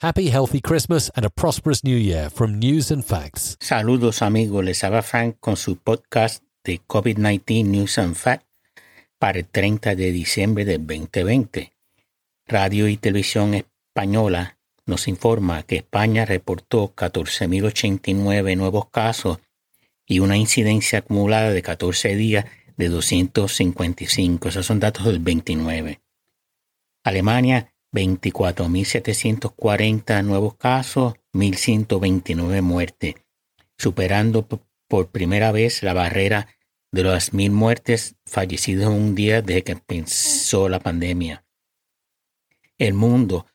Happy, healthy Christmas and a prosperous new year from News and Facts. Saludos amigos, les habla Frank con su podcast de COVID-19 News and Facts para el 30 de diciembre del 2020. Radio y Televisión Española nos informa que España reportó 14.089 nuevos casos y una incidencia acumulada de 14 días de 255. Esos son datos del 29. Alemania, 24.740 nuevos casos, 1.129 muertes, superando por primera vez la barrera de las mil muertes fallecidas en un día desde que empezó la pandemia. El mundo,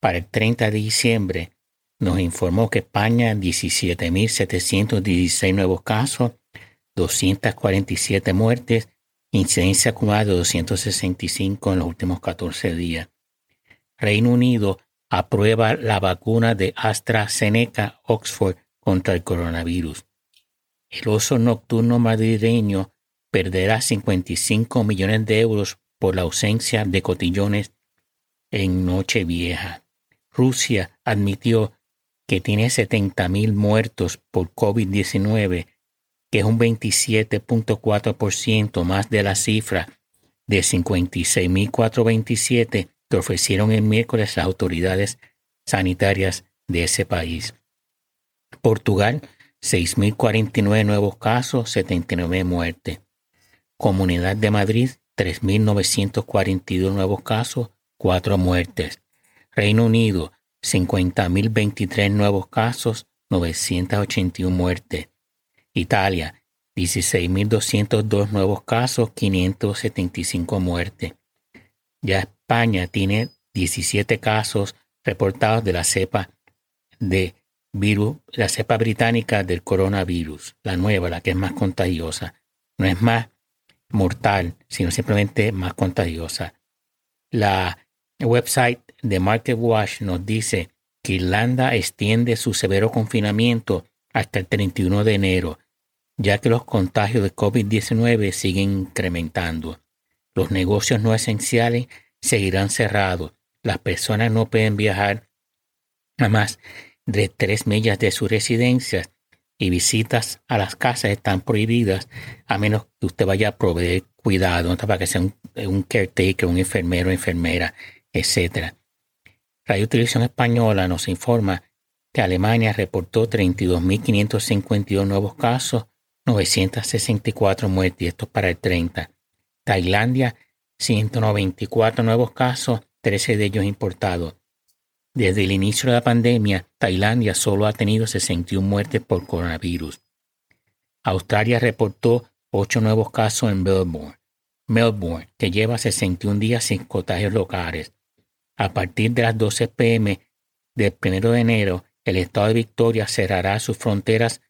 para el 30 de diciembre, nos informó que España 17.716 nuevos casos, 247 muertes, incidencia acumulada de 265 en los últimos 14 días. Reino Unido aprueba la vacuna de AstraZeneca Oxford contra el coronavirus. El oso nocturno madrileño perderá 55 millones de euros por la ausencia de cotillones en Nochevieja. Rusia admitió que tiene 70.000 muertos por COVID-19, que es un 27.4% más de la cifra de 56.427 que ofrecieron el miércoles las autoridades sanitarias de ese país. Portugal, 6.049 nuevos casos, 79 muertes. Comunidad de Madrid, 3.942 nuevos casos, 4 muertes. Reino Unido, 50.023 nuevos casos, 981 muertes. Italia, 16.202 nuevos casos, 575 muertes. Ya España tiene 17 casos reportados de la cepa de virus, la cepa británica del coronavirus, la nueva, la que es más contagiosa. No es más mortal, sino simplemente más contagiosa. La website de MarketWatch nos dice que Irlanda extiende su severo confinamiento hasta el 31 de enero, ya que los contagios de COVID-19 siguen incrementando. Los negocios no esenciales seguirán cerrados. Las personas no pueden viajar a más de tres millas de sus residencias y visitas a las casas están prohibidas a menos que usted vaya a proveer cuidado, para que sea un, caretaker, un enfermero, enfermera, etc. Radio Televisión Española nos informa que Alemania reportó 32.552 nuevos casos, 964 muertes, y esto es para el 30. Tailandia 194 nuevos casos, 13 de ellos importados. Desde el inicio de la pandemia, Tailandia solo ha tenido 61 muertes por coronavirus. Australia reportó 8 nuevos casos en Melbourne, Melbourne, que lleva 61 días sin contagios locales. A partir de las 12 pm del 1 de enero, el estado de Victoria cerrará sus fronteras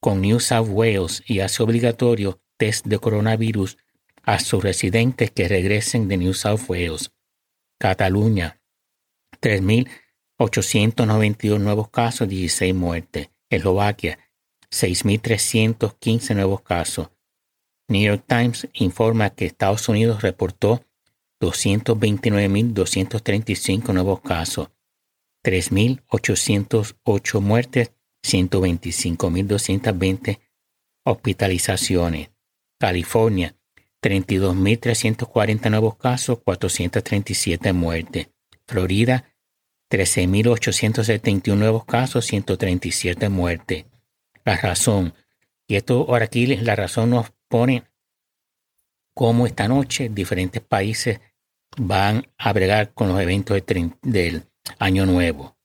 con New South Wales y hace obligatorio test de coronavirus a sus residentes que regresen de New South Wales. Cataluña, 3.892 nuevos casos, 16 muertes. Eslovaquia, 6.315 nuevos casos. New York Times informa que Estados Unidos reportó 229.235 nuevos casos, 3.808 muertes, 125.220 hospitalizaciones. California, 32.340 nuevos casos, 437 muertes. Florida, 13.871 nuevos casos, 137 muertes. La razón, y esto ahora aquí la razón nos pone cómo esta noche diferentes países van a bregar con los eventos del año nuevo.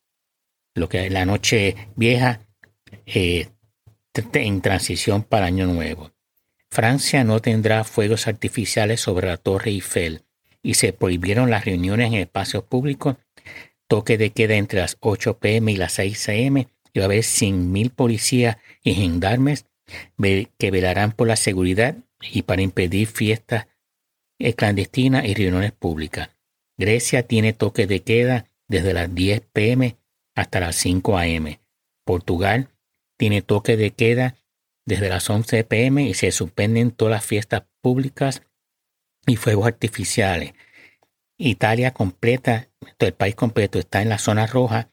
Lo que es la noche vieja eh, en transición para año nuevo. Francia no tendrá fuegos artificiales sobre la Torre Eiffel y se prohibieron las reuniones en espacios públicos. Toque de queda entre las 8 pm y las 6 am y va a haber 100.000 policías y gendarmes que velarán por la seguridad y para impedir fiestas eh, clandestinas y reuniones públicas. Grecia tiene toque de queda desde las 10 pm hasta las 5 am. Portugal tiene toque de queda desde las 11 pm y se suspenden todas las fiestas públicas y fuegos artificiales. Italia completa, el país completo está en la zona roja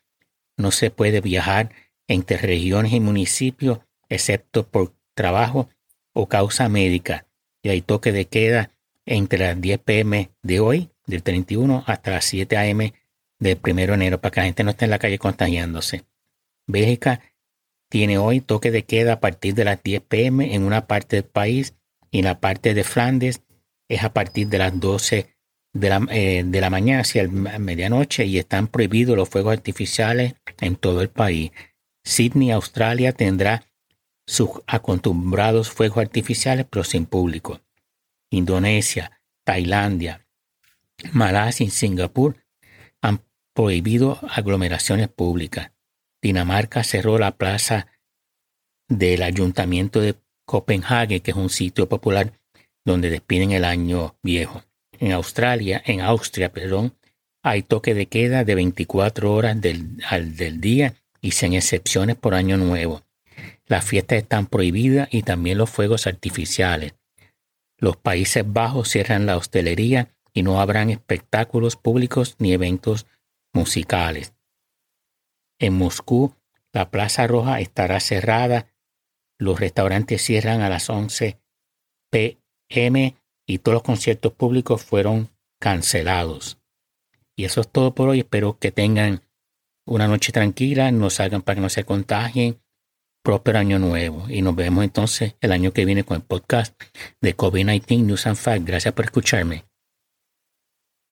no se puede viajar entre regiones y municipios excepto por trabajo o causa médica. Y hay toque de queda entre las 10 pm de hoy, del 31, hasta las 7 am del 1 de enero, para que la gente no esté en la calle contagiándose. Bélgica tiene hoy toque de queda a partir de las 10 pm en una parte del país y en la parte de Flandes es a partir de las 12 de la, eh, de la mañana hacia la medianoche y están prohibidos los fuegos artificiales en todo el país. Sydney, Australia, tendrá sus acostumbrados fuegos artificiales, pero sin público. Indonesia, Tailandia, Malasia y Singapur han prohibido aglomeraciones públicas. Dinamarca cerró la plaza del ayuntamiento de Copenhague, que es un sitio popular donde despiden el año viejo. En Australia, en Austria, perdón, hay toque de queda de 24 horas del, del día y sin excepciones por año nuevo. Las fiestas están prohibidas y también los fuegos artificiales. Los Países Bajos cierran la hostelería y no habrán espectáculos públicos ni eventos musicales. En Moscú, la Plaza Roja estará cerrada, los restaurantes cierran a las 11 pm y todos los conciertos públicos fueron cancelados. Y eso es todo por hoy. Espero que tengan una noche tranquila, no salgan para que no se contagien. Próspero año nuevo. Y nos vemos entonces el año que viene con el podcast de COVID-19 News and Facts. Gracias por escucharme.